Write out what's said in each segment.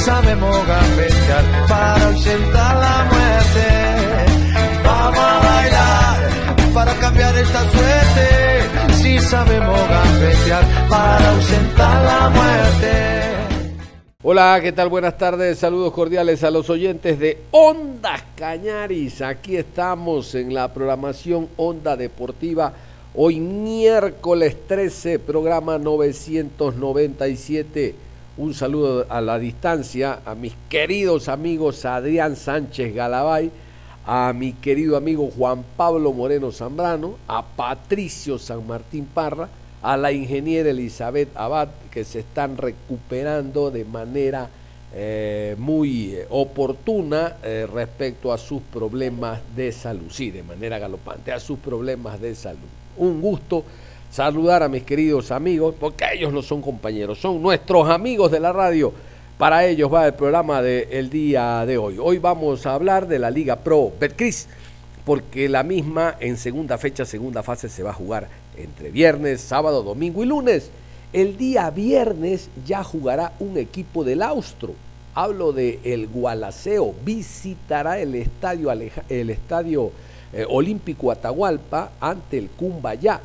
Sabemos gambetear para ausentar la muerte. Vamos a bailar para cambiar esta suerte. Si sabemos gambetear para ausentar la muerte. Hola, ¿qué tal? Buenas tardes, saludos cordiales a los oyentes de Ondas Cañaris. Aquí estamos en la programación Onda Deportiva. Hoy miércoles 13, programa 997 un saludo a la distancia a mis queridos amigos Adrián Sánchez Galabay, a mi querido amigo Juan Pablo Moreno Zambrano, a Patricio San Martín Parra, a la ingeniera Elizabeth Abad, que se están recuperando de manera eh, muy oportuna eh, respecto a sus problemas de salud, sí, de manera galopante, a sus problemas de salud. Un gusto saludar a mis queridos amigos, porque ellos no son compañeros, son nuestros amigos de la radio. Para ellos va el programa del día de hoy. Hoy vamos a hablar de la Liga Pro Betcris, porque la misma en segunda fecha, segunda fase se va a jugar entre viernes, sábado, domingo y lunes. El día viernes ya jugará un equipo del Austro. Hablo de el Gualaceo, visitará el estadio, el estadio eh, Olímpico Atahualpa ante el Cumbayá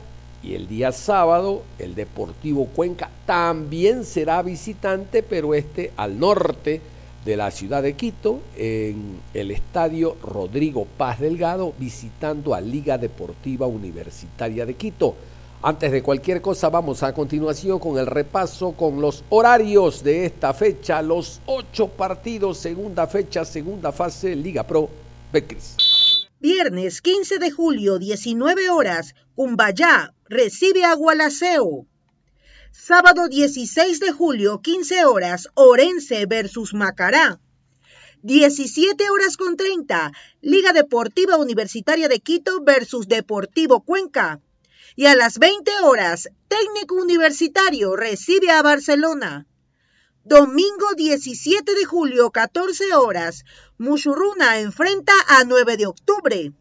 y el día sábado, el Deportivo Cuenca también será visitante, pero este al norte de la ciudad de Quito, en el estadio Rodrigo Paz Delgado, visitando a Liga Deportiva Universitaria de Quito. Antes de cualquier cosa, vamos a continuación con el repaso con los horarios de esta fecha, los ocho partidos, segunda fecha, segunda fase, Liga Pro, Becris. Viernes 15 de julio, 19 horas, Cumbayá recibe a Gualaceo. Sábado 16 de julio, 15 horas, Orense versus Macará. 17 horas con 30, Liga Deportiva Universitaria de Quito versus Deportivo Cuenca. Y a las 20 horas, Técnico Universitario recibe a Barcelona. Domingo 17 de julio, 14 horas, Mushuruna enfrenta a 9 de octubre.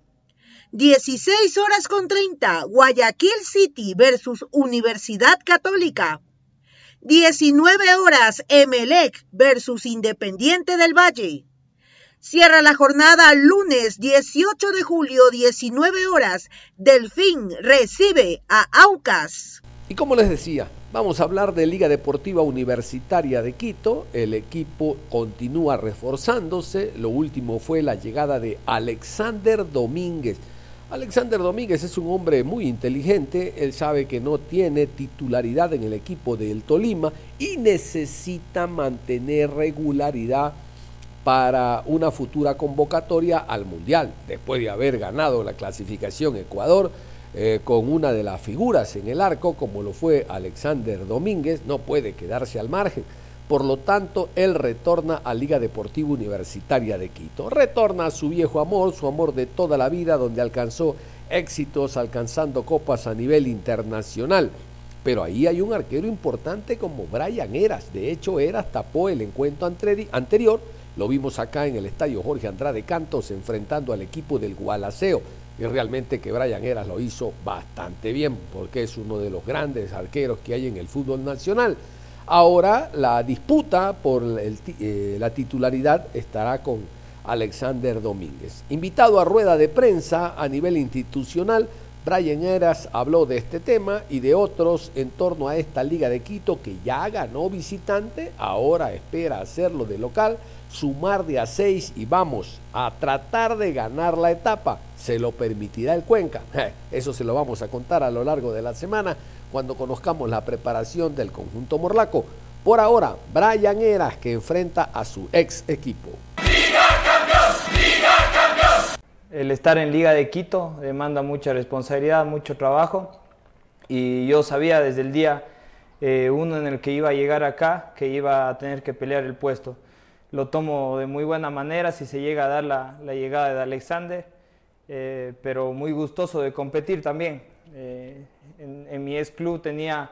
16 horas con 30, Guayaquil City versus Universidad Católica. 19 horas, Emelec versus Independiente del Valle. Cierra la jornada lunes 18 de julio, 19 horas. Delfín recibe a Aucas. Y como les decía, vamos a hablar de Liga Deportiva Universitaria de Quito. El equipo continúa reforzándose. Lo último fue la llegada de Alexander Domínguez. Alexander Domínguez es un hombre muy inteligente, él sabe que no tiene titularidad en el equipo del Tolima y necesita mantener regularidad para una futura convocatoria al Mundial, después de haber ganado la clasificación Ecuador eh, con una de las figuras en el arco, como lo fue Alexander Domínguez, no puede quedarse al margen. Por lo tanto, él retorna a Liga Deportiva Universitaria de Quito. Retorna a su viejo amor, su amor de toda la vida, donde alcanzó éxitos, alcanzando copas a nivel internacional. Pero ahí hay un arquero importante como Brian Eras. De hecho, Eras tapó el encuentro anterior. Lo vimos acá en el estadio Jorge Andrade Cantos enfrentando al equipo del Gualaceo y realmente que Brian Eras lo hizo bastante bien porque es uno de los grandes arqueros que hay en el fútbol nacional. Ahora la disputa por eh, la titularidad estará con Alexander Domínguez. Invitado a rueda de prensa a nivel institucional, Brian Eras habló de este tema y de otros en torno a esta Liga de Quito que ya ganó visitante, ahora espera hacerlo de local sumar de a seis y vamos a tratar de ganar la etapa. ¿Se lo permitirá el Cuenca? Eso se lo vamos a contar a lo largo de la semana cuando conozcamos la preparación del conjunto morlaco. Por ahora, Brian Eras que enfrenta a su ex equipo. El estar en Liga de Quito demanda mucha responsabilidad, mucho trabajo y yo sabía desde el día eh, uno en el que iba a llegar acá que iba a tener que pelear el puesto. Lo tomo de muy buena manera si se llega a dar la, llegada de Alexander, eh, pero muy gustoso de competir también. Eh, en, mi ex club tenía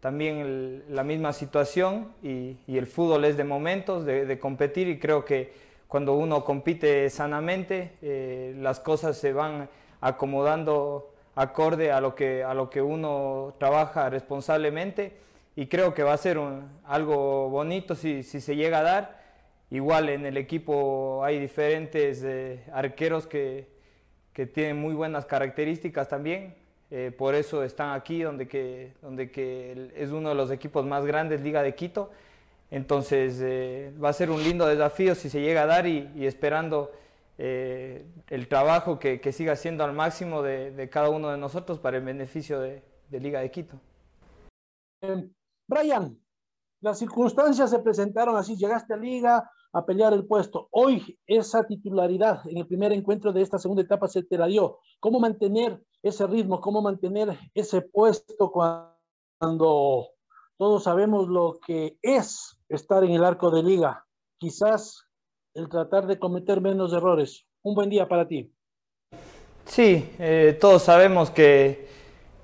también la misma situación y, el fútbol es de momentos, de competir y creo que cuando uno compite sanamente, las cosas se van acomodando acorde a lo que, a lo que uno trabaja responsablemente y creo que va a ser algo bonito si, si, se llega a dar. Igual en el equipo hay diferentes eh, arqueros que, que, tienen muy buenas características también, eh, por eso están aquí donde, que, donde que es uno de los equipos más grandes, Liga de Quito. Entonces eh, va a ser un lindo desafío si se llega a dar y, esperando eh, el trabajo que, siga siendo al máximo de, cada uno de nosotros para el beneficio de, Liga de Quito. Eh, Brian, las circunstancias se presentaron así, llegaste a Liga a pelear el puesto. Hoy esa titularidad en el primer encuentro de esta segunda etapa se te la dio. ¿Cómo mantener ese ritmo? ¿Cómo mantener ese puesto cuando todos sabemos lo que es estar en el arco de liga? Quizás el tratar de cometer menos errores. Un buen día para ti. Sí, eh, todos sabemos que,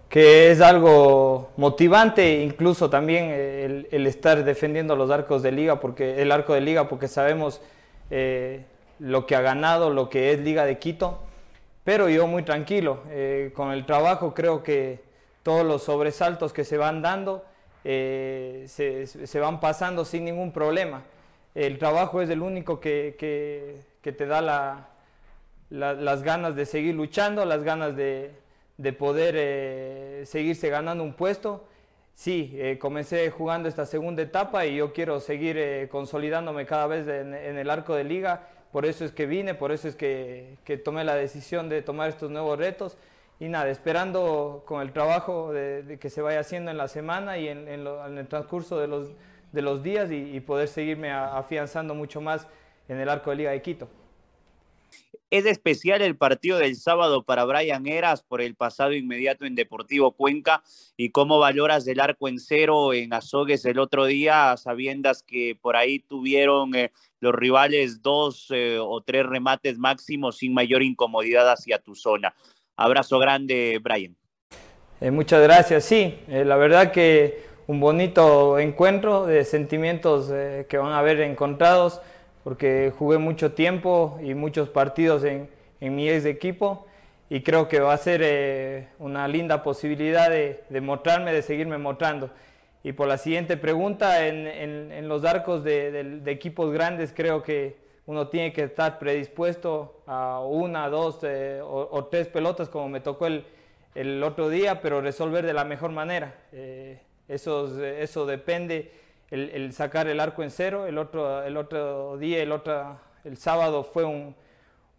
que, es algo motivante, incluso también el, estar defendiendo los arcos de liga, porque el arco de liga, porque sabemos eh, lo que ha ganado, lo que es Liga de Quito. Pero yo muy tranquilo, eh, con el trabajo creo que todos los sobresaltos que se van dando se, se van pasando sin ningún problema el trabajo es el único que, te da las ganas de seguir luchando, las ganas de, poder eh, seguirse ganando un puesto. Sí, eh, comencé jugando esta segunda etapa y yo quiero seguir eh, consolidándome cada vez en, el arco de liga. Por eso es que vine, por eso es que, tomé la decisión de tomar estos nuevos retos. Y nada, esperando con el trabajo de, que se vaya haciendo en la semana y en el transcurso de los días y, poder seguirme afianzando mucho más en el arco de Liga de Quito. Es especial el partido del sábado para Brian Eras por el pasado inmediato en Deportivo Cuenca y cómo valoras el arco en cero en Azogues el otro día, sabiendas que por ahí tuvieron eh, los rivales dos eh, o tres remates máximos sin mayor incomodidad hacia tu zona. Abrazo grande, Brian. Eh, muchas gracias. Sí, la verdad que un bonito encuentro de sentimientos que van a haber encontrados, porque jugué mucho tiempo y muchos partidos en, en mi ex equipo y creo que va a ser eh, una linda posibilidad de, de, mostrarme, de seguirme mostrando. Y por la siguiente pregunta, en, en, los arcos de, de, equipos grandes creo que uno tiene que estar predispuesto a una, dos eh, o, tres pelotas como me tocó el, el, otro día, pero resolver de la mejor manera. Eso, eso depende, el, sacar el arco en cero. El otro, el otro día, el, otro, el sábado fue un,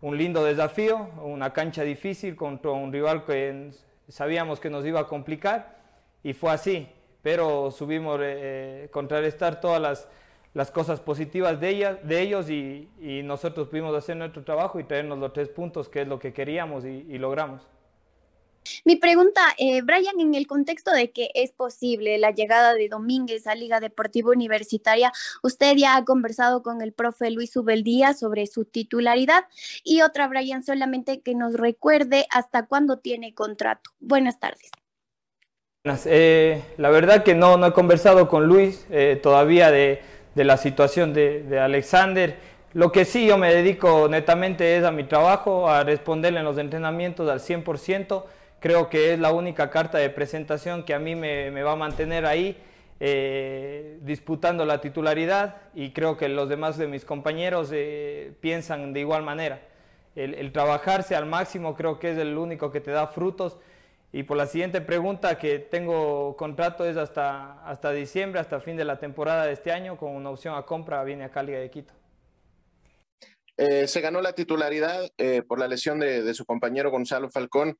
un lindo desafío, una cancha difícil contra un rival que sabíamos que nos iba a complicar y fue así. Pero subimos eh, contrarrestar todas las, las, cosas positivas de, ellas, de ellos y, nosotros pudimos hacer nuestro trabajo y traernos los tres puntos, que es lo que queríamos y logramos. Mi pregunta, eh, Brian, en el contexto de que es posible la llegada de Domínguez a Liga Deportiva Universitaria, usted ya ha conversado con el profe Luis Ubeldía sobre su titularidad. Y otra, Brian, solamente que nos recuerde hasta cuándo tiene contrato. Buenas tardes. Eh, la verdad que no, no he conversado con Luis eh, todavía de, la situación de, de Alexander. Lo que sí yo me dedico netamente es a mi trabajo, a responderle en los entrenamientos al 100% creo que es la única carta de presentación que a mí me, va a mantener ahí eh, disputando la titularidad y creo que los demás de mis compañeros eh, piensan de igual manera. El, trabajarse al máximo creo que es el único que te da frutos. Y por la siguiente pregunta, que tengo contrato es hasta, hasta diciembre, hasta fin de la temporada de este año, con una opción a compra, viene a Liga de Quito. Eh, se ganó la titularidad por la lesión de, de, su compañero Gonzalo Falcón.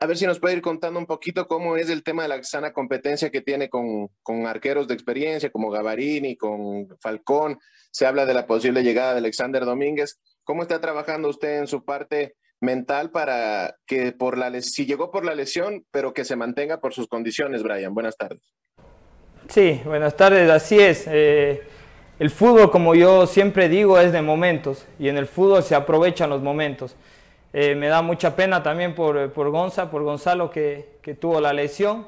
A ver si nos puede ir contando un poquito cómo es el tema de la sana competencia que tiene con, arqueros de experiencia como Gavarini, con Falcón. Se habla de la posible llegada de Alexander Domínguez. ¿Cómo está trabajando usted en su parte mental para que por la si llegó por la lesión, pero que se mantenga por sus condiciones, Brian. Buenas tardes. Sí, buenas tardes, así es. Eh, el fútbol, como yo siempre digo, es de momentos y en el fútbol se aprovechan los momentos. Eh, me da mucha pena también por, por Gonza, por Gonzalo que, que tuvo la lesión,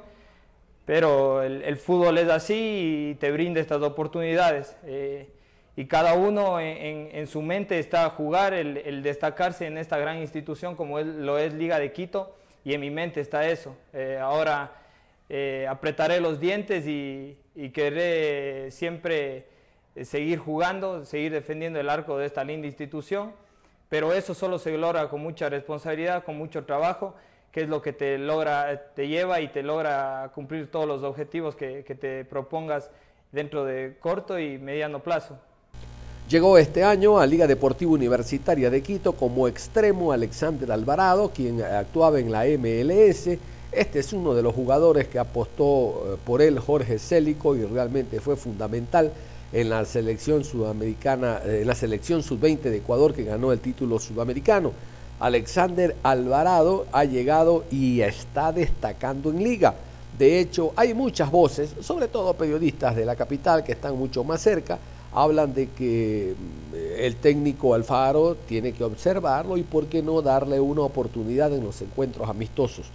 pero el, fútbol es así y te brinda estas oportunidades. Eh, y cada uno en, su mente está a jugar el, destacarse en esta gran institución como es, lo es Liga de Quito y en mi mente está eso. Eh, ahora eh, apretaré los dientes y querré siempre seguir jugando, seguir defendiendo el arco de esta linda institución pero eso solo se logra con mucha responsabilidad, con mucho trabajo, que es lo que te logra, te lleva y te logra cumplir todos los objetivos que, te propongas dentro de corto y mediano plazo. Llegó este año a Liga Deportiva Universitaria de Quito como extremo Alexander Alvarado, quien actuaba en la MLS. Este es uno de los jugadores que apostó por él Jorge Célico y realmente fue fundamental en la selección sudamericana, en la selección sub-20 de Ecuador que ganó el título sudamericano. Alexander Alvarado ha llegado y está destacando en liga. De hecho, hay muchas voces, sobre todo periodistas de la capital que están mucho más cerca, hablan de que mm, el técnico Alfaro tiene que observarlo y por qué no darle una oportunidad en los encuentros amistosos.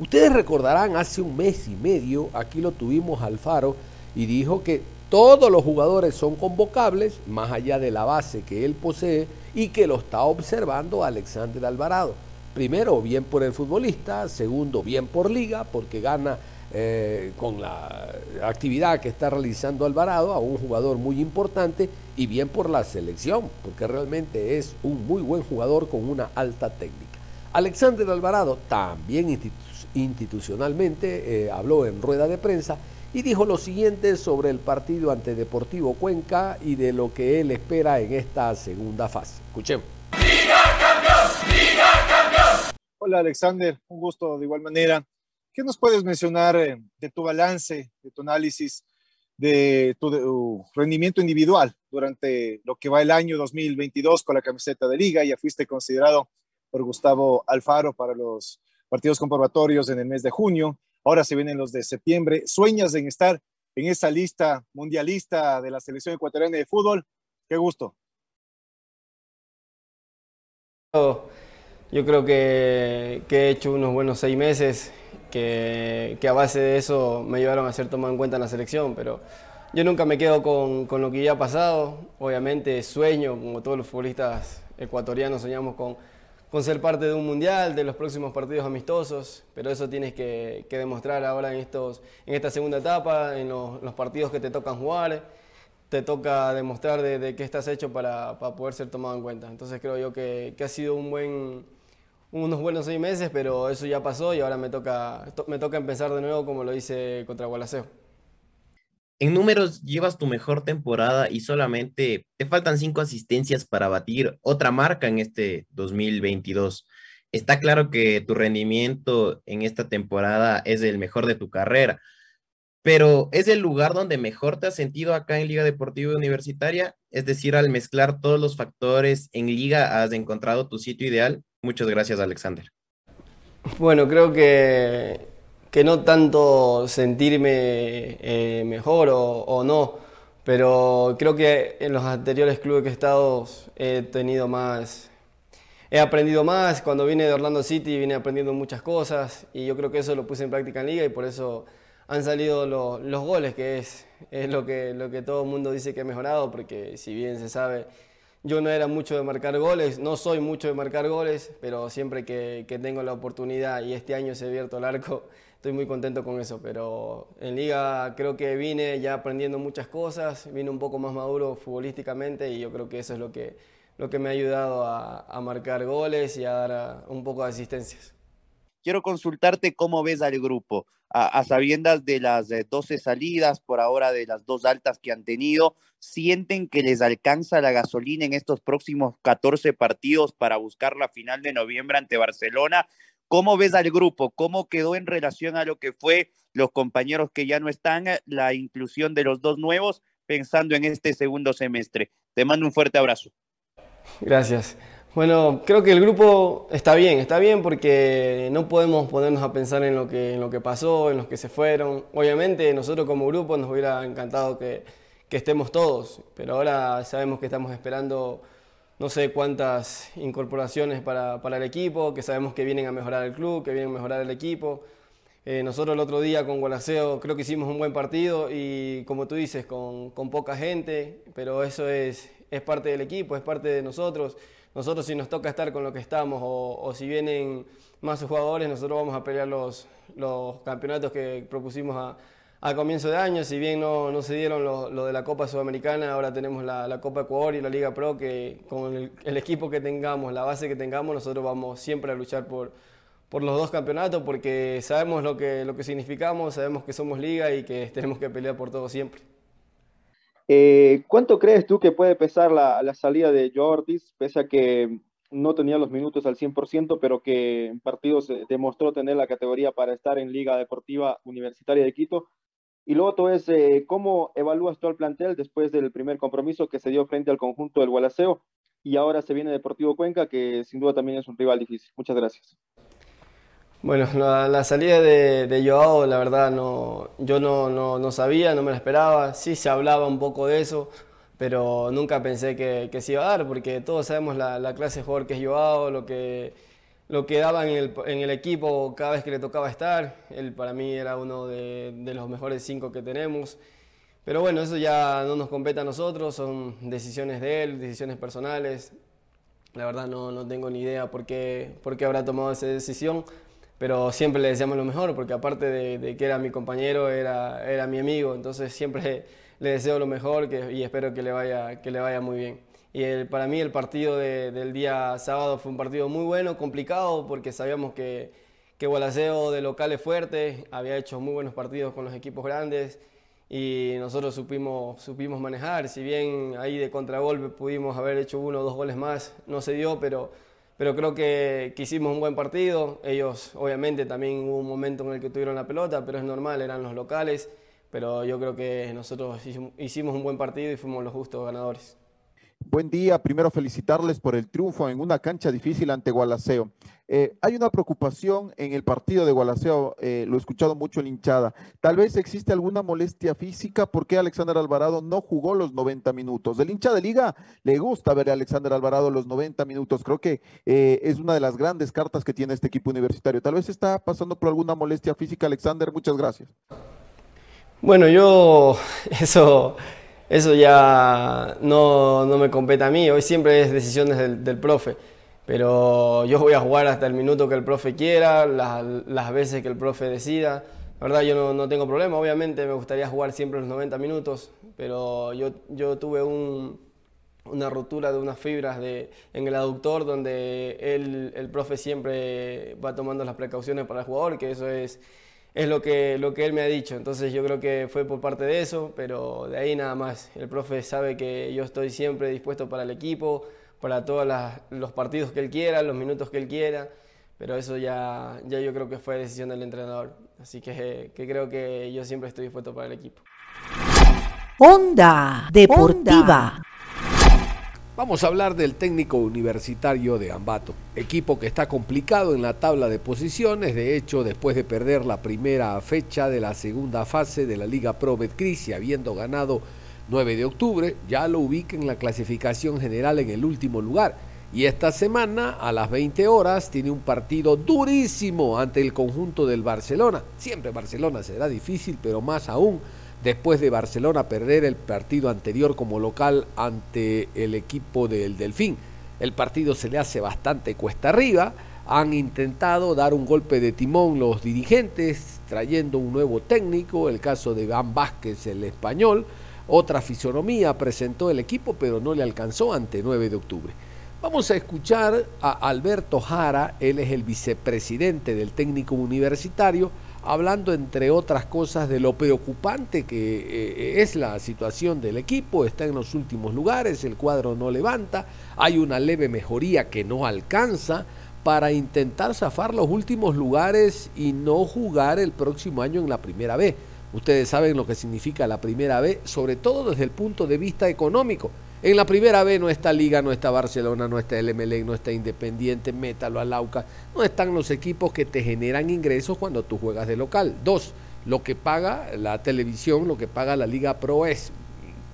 Ustedes recordarán, hace un mes y medio, aquí lo tuvimos Alfaro y dijo que todos los jugadores son convocables, más allá de la base que él posee y que lo está observando Alexander Alvarado. Primero, bien por el futbolista, segundo, bien por liga, porque gana eh, con la actividad que está realizando Alvarado a un jugador muy importante y bien por la selección, porque realmente es un muy buen jugador con una alta técnica. Alexander Alvarado también institucionalmente eh, habló en rueda de prensa y dijo lo siguiente sobre el partido ante Deportivo Cuenca y de lo que él espera en esta segunda fase. Escuchemos. ¡Liga campeón! ¡Liga campeón! Hola Alexander, un gusto de igual manera. ¿Qué nos puedes mencionar eh, de tu balance, de tu análisis, de tu, tu rendimiento individual durante lo que va el año 2022 con la camiseta de liga? Ya fuiste considerado por Gustavo Alfaro para los partidos comprobatorios en el mes de junio Ahora se vienen los de septiembre. ¿Sueñas en estar en esa lista mundialista de la selección ecuatoriana de fútbol? Qué gusto. Yo creo que, he hecho unos buenos seis meses que, que, a base de eso me llevaron a ser tomado en cuenta en la selección, pero yo nunca me quedo con, con lo que ya ha pasado. Obviamente sueño, como todos los futbolistas ecuatorianos soñamos con con ser parte de un mundial, de los próximos partidos amistosos, pero eso tienes que, demostrar ahora en, estos, en esta segunda etapa, en los, partidos que te tocan jugar, te toca demostrar de, de qué estás hecho para, para, poder ser tomado en cuenta. Entonces creo yo que, que, ha sido un buen, unos buenos seis meses, pero eso ya pasó y ahora me toca, me toca empezar de nuevo como lo hice contra Gualaceo. En números llevas tu mejor temporada y solamente te faltan cinco asistencias para batir otra marca en este 2022. Está claro que tu rendimiento en esta temporada es el mejor de tu carrera, pero ¿es el lugar donde mejor te has sentido acá en Liga Deportiva Universitaria? Es decir, al mezclar todos los factores en liga has encontrado tu sitio ideal. Muchas gracias, Alexander. Bueno, creo que que no tanto sentirme eh, mejor o, o, no, pero creo que en los anteriores clubes que he estado he tenido más, he aprendido más. Cuando vine de Orlando City vine aprendiendo muchas cosas y yo creo que eso lo puse en práctica en liga y por eso han salido lo, los goles, que es, es lo, que, lo que todo el mundo dice que ha mejorado, porque si bien se sabe, yo no era mucho de marcar goles, no soy mucho de marcar goles, pero siempre que, tengo la oportunidad y este año se abierto el arco, estoy muy contento con eso, pero en liga creo que vine ya aprendiendo muchas cosas, vine un poco más maduro futbolísticamente y yo creo que eso es lo que, lo que me ha ayudado a, a marcar goles y a dar un poco de asistencias. Quiero consultarte cómo ves al grupo, a, sabiendas de las 12 salidas, por ahora de las dos altas que han tenido, ¿sienten que les alcanza la gasolina en estos próximos 14 partidos para buscar la final de noviembre ante Barcelona? ¿Cómo ves al grupo? ¿Cómo quedó en relación a lo que fue los compañeros que ya no están, la inclusión de los dos nuevos, pensando en este segundo semestre? Te mando un fuerte abrazo. Gracias. Bueno, creo que el grupo está bien, está bien porque no podemos ponernos a pensar en lo que, en lo que pasó, en los que se fueron. Obviamente nosotros como grupo nos hubiera encantado que, estemos todos, pero ahora sabemos que estamos esperando no sé cuántas incorporaciones para, para, el equipo, que sabemos que vienen a mejorar el club, que vienen a mejorar el equipo. Eh, nosotros el otro día con Gualaceo creo que hicimos un buen partido y como tú dices, con, con poca gente, pero eso es, es, parte del equipo, es parte de nosotros. Nosotros si nos toca estar con lo que estamos o, o si vienen más jugadores, nosotros vamos a pelear los, los campeonatos que propusimos a, a comienzo de año, si bien no, se dieron lo, de la Copa Sudamericana, ahora tenemos la, la, Copa Ecuador y la Liga Pro, que con el, el, equipo que tengamos, la base que tengamos, nosotros vamos siempre a luchar por, por los dos campeonatos, porque sabemos lo que, lo que significamos, sabemos que somos liga y que tenemos que pelear por todo siempre. Eh, ¿Cuánto crees tú que puede pesar la, salida de Joe Ortiz, pese a que no tenía los minutos al 100%, pero que en partidos demostró tener la categoría para estar en Liga Deportiva Universitaria de Quito? Y luego todo es, eh, ¿cómo evalúas todo el plantel después del primer compromiso que se dio frente al conjunto del Gualaceo? Y ahora se viene Deportivo Cuenca, que sin duda también es un rival difícil. Muchas gracias. Bueno, la, la salida de, de, Joao, la verdad, no, yo no, no, no, sabía, no me la esperaba. Sí se hablaba un poco de eso, pero nunca pensé que, que se iba a dar, porque todos sabemos la, la clase de jugador que es Joao, lo que lo que daba en el, en el, equipo cada vez que le tocaba estar. Él para mí era uno de, de, los mejores cinco que tenemos. Pero bueno, eso ya no nos compete a nosotros, son decisiones de él, decisiones personales. La verdad no, no tengo ni idea por qué, por qué habrá tomado esa decisión, pero siempre le deseamos lo mejor, porque aparte de, que era mi compañero, era, era mi amigo, entonces siempre le deseo lo mejor y espero que le vaya, que le vaya muy bien. Y el, para mí el partido de, del día sábado fue un partido muy bueno, complicado, porque sabíamos que, que Gualaceo de local es fuerte, había hecho muy buenos partidos con los equipos grandes y nosotros supimos, supimos manejar. Si bien ahí de contragolpe pudimos haber hecho uno o dos goles más, no se dio, pero, pero creo que, que hicimos un buen partido. Ellos obviamente también hubo un momento en el que tuvieron la pelota, pero es normal, eran los locales. Pero yo creo que nosotros hicimos un buen partido y fuimos los justos ganadores. Buen día, primero felicitarles por el triunfo en una cancha difícil ante Gualaceo. Eh, hay una preocupación en el partido de Gualaceo, eh, lo he escuchado mucho en hinchada. Tal vez existe alguna molestia física porque Alexander Alvarado no jugó los 90 minutos. Del hincha de liga le gusta ver a Alexander Alvarado los 90 minutos. Creo que eh, es una de las grandes cartas que tiene este equipo universitario. Tal vez está pasando por alguna molestia física, Alexander. Muchas gracias. Bueno, yo eso eso ya no, no, me compete a mí, hoy siempre es decisiones del, del, profe, pero yo voy a jugar hasta el minuto que el profe quiera, las, las veces que el profe decida. La verdad yo no, no, tengo problema, obviamente me gustaría jugar siempre los 90 minutos, pero yo, yo tuve un, una rotura de unas fibras de, en el aductor donde él, el profe siempre va tomando las precauciones para el jugador, que eso es es lo que, lo que él me ha dicho. Entonces yo creo que fue por parte de eso, pero de ahí nada más. El profe sabe que yo estoy siempre dispuesto para el equipo, para todos los partidos que él quiera, los minutos que él quiera, pero eso ya, ya yo creo que fue decisión del entrenador. Así que, que creo que yo siempre estoy dispuesto para el equipo. Onda Deportiva. Vamos a hablar del técnico universitario de Ambato, equipo que está complicado en la tabla de posiciones, de hecho después de perder la primera fecha de la segunda fase de la Liga Pro Betcris y habiendo ganado 9 de octubre, ya lo ubica en la clasificación general en el último lugar. Y esta semana a las 20 horas tiene un partido durísimo ante el conjunto del Barcelona. Siempre Barcelona será difícil, pero más aún después de Barcelona perder el partido anterior como local ante el equipo del Delfín. El partido se le hace bastante cuesta arriba. Han intentado dar un golpe de timón los dirigentes, trayendo un nuevo técnico, el caso de Van Vázquez, el español. Otra fisonomía presentó el equipo, pero no le alcanzó ante 9 de octubre. Vamos a escuchar a Alberto Jara, él es el vicepresidente del técnico universitario, hablando entre otras cosas de lo preocupante que eh, es la situación del equipo, está en los últimos lugares, el cuadro no levanta, hay una leve mejoría que no alcanza para intentar zafar los últimos lugares y no jugar el próximo año en la primera B. Ustedes saben lo que significa la primera B, sobre todo desde el punto de vista económico. En la primera B no está Liga, no está Barcelona, no está el MLE, no está Independiente, Métalo, Alauca. No están los equipos que te generan ingresos cuando tú juegas de local. Dos, lo que paga la televisión, lo que paga la Liga Pro es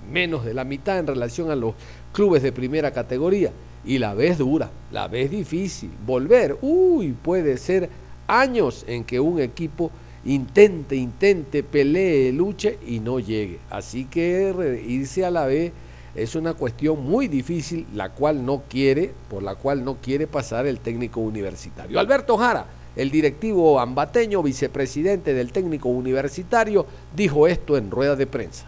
menos de la mitad en relación a los clubes de primera categoría. Y la vez dura, la vez difícil. Volver, uy, puede ser años en que un equipo intente, intente, pelee, luche y no llegue. Así que irse a la B es una cuestión muy difícil, la cual no quiere, por la cual no quiere pasar el técnico universitario. Alberto Jara el directivo ambateño, vicepresidente del técnico universitario, dijo esto en rueda de prensa.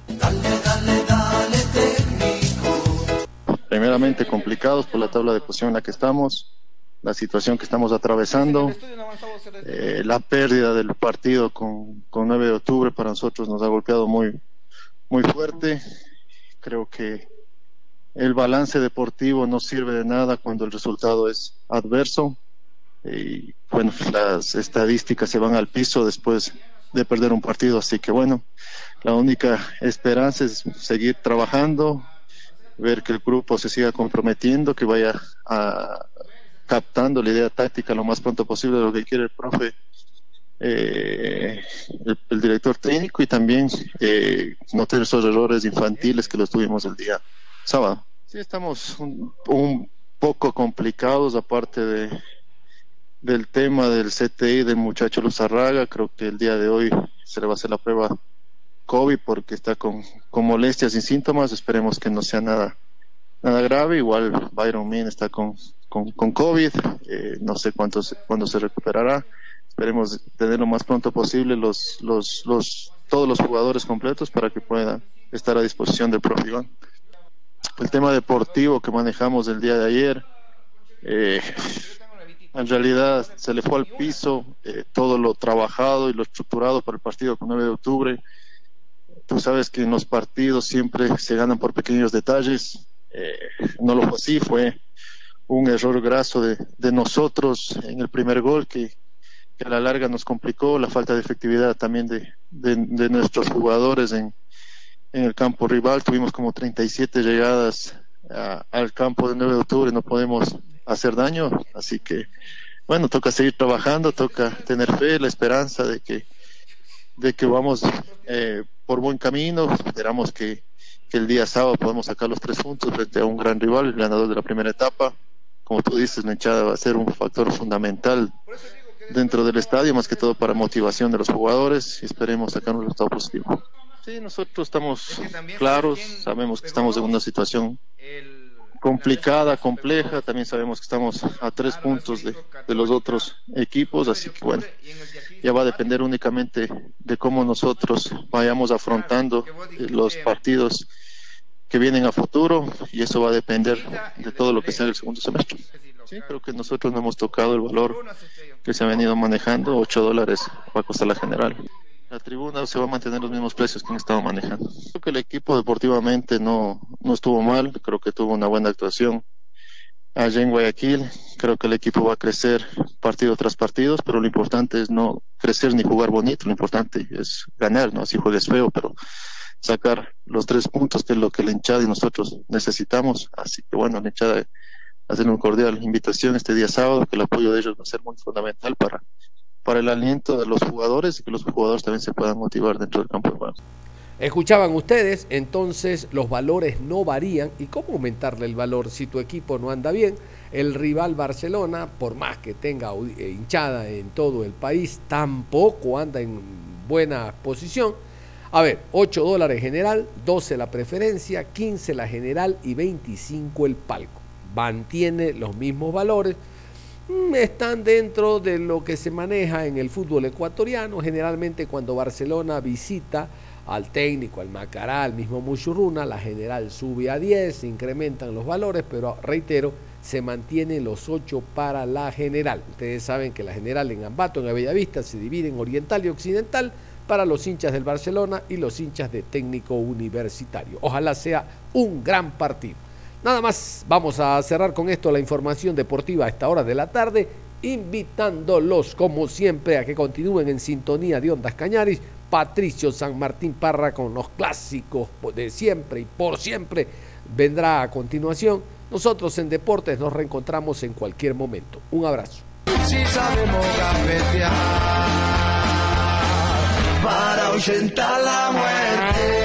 Primeramente complicados por la tabla de posición en la que estamos, la situación que estamos atravesando, eh, la pérdida del partido con, con 9 de octubre para nosotros nos ha golpeado muy, muy fuerte. Creo que el balance deportivo no sirve de nada cuando el resultado es adverso. Y bueno, las estadísticas se van al piso después de perder un partido, así que bueno, la única esperanza es seguir trabajando, ver que el grupo se siga comprometiendo, que vaya a, captando la idea táctica lo más pronto posible de lo que quiere el profe, eh, el, director técnico y también eh, no tener esos errores infantiles que los tuvimos el día sábado. Sí, estamos un poco complicados aparte de del tema del CTI del muchacho Luzarraga. Creo que el día de hoy se le va a hacer la prueba COVID porque está con, con molestias y síntomas. Esperemos que no sea nada, nada grave. Igual Byron Min está con, con, con COVID. Eh, no sé cuánto, cuándo se recuperará. Esperemos tener lo más pronto posible los, los, los, todos los jugadores completos para que puedan estar a disposición del profe. El tema deportivo que manejamos el día de ayer. Eh, en realidad se le fue al piso eh, todo lo trabajado y lo estructurado para el partido con 9 de octubre. Tú sabes que en los partidos siempre se ganan por pequeños detalles. Eh, no lo fue así, fue un error graso de, de nosotros en el primer gol que, que, a la larga nos complicó, la falta de efectividad también de, de, de nuestros jugadores en, en, el campo rival. Tuvimos como 37 llegadas a, al campo de 9 de octubre, no podemos hacer daño. Así que, bueno, toca seguir trabajando, toca tener fe, la esperanza de que, de que vamos eh, por buen camino. Esperamos que, que, el día sábado podamos sacar los tres puntos frente a un gran rival, el ganador de la primera etapa. Como tú dices, la hinchada va a ser un factor fundamental dentro del estadio, más que todo para motivación de los jugadores y esperemos sacar un resultado positivo. Sí, nosotros estamos claros, sabemos que estamos en una situación complicada, compleja. También sabemos que estamos a tres puntos de, de, los otros equipos, así que bueno, ya va a depender únicamente de cómo nosotros vayamos afrontando los partidos que vienen a futuro y eso va a depender de todo lo que sea el segundo semestre. Sí, creo que nosotros no hemos tocado el valor que se ha venido manejando, 8 dólares va a costar la general la tribuna se va a mantener los mismos precios que han estado manejando. Creo que el equipo deportivamente no, no estuvo mal, creo que tuvo una buena actuación. Allá en Guayaquil, creo que el equipo va a crecer partido tras partido, pero lo importante es no crecer ni jugar bonito, lo importante es ganar, no así juegues feo, pero sacar los tres puntos que es lo que la hinchada y nosotros necesitamos. Así que bueno, la hinchada hacer una cordial invitación este día sábado, que el apoyo de ellos va a ser muy fundamental para para el aliento de los jugadores y que los jugadores también se puedan motivar dentro del campo de juego. Escuchaban ustedes, entonces los valores no varían. ¿Y cómo aumentarle el valor si tu equipo no anda bien? El rival Barcelona, por más que tenga eh, hinchada en todo el país, tampoco anda en buena posición. A ver, 8 dólares general, 12 la preferencia, 15 la general y 25 el palco. Mantiene los mismos valores están dentro de lo que se maneja en el fútbol ecuatoriano. Generalmente cuando Barcelona visita al técnico, al Macará, al mismo Muchurruna, la general sube a 10, se incrementan los valores, pero reitero, se mantienen los 8 para la general. Ustedes saben que la general en Ambato, en la Bellavista, se divide en oriental y occidental para los hinchas del Barcelona y los hinchas de técnico universitario. Ojalá sea un gran partido. Nada más, vamos a cerrar con esto la información deportiva a esta hora de la tarde, invitándolos como siempre a que continúen en sintonía de Ondas Cañaris, Patricio San Martín Parra con los clásicos de siempre y por siempre vendrá a continuación. Nosotros en Deportes nos reencontramos en cualquier momento. Un abrazo. Si sabemos gambetear para ahuyentar la muerte.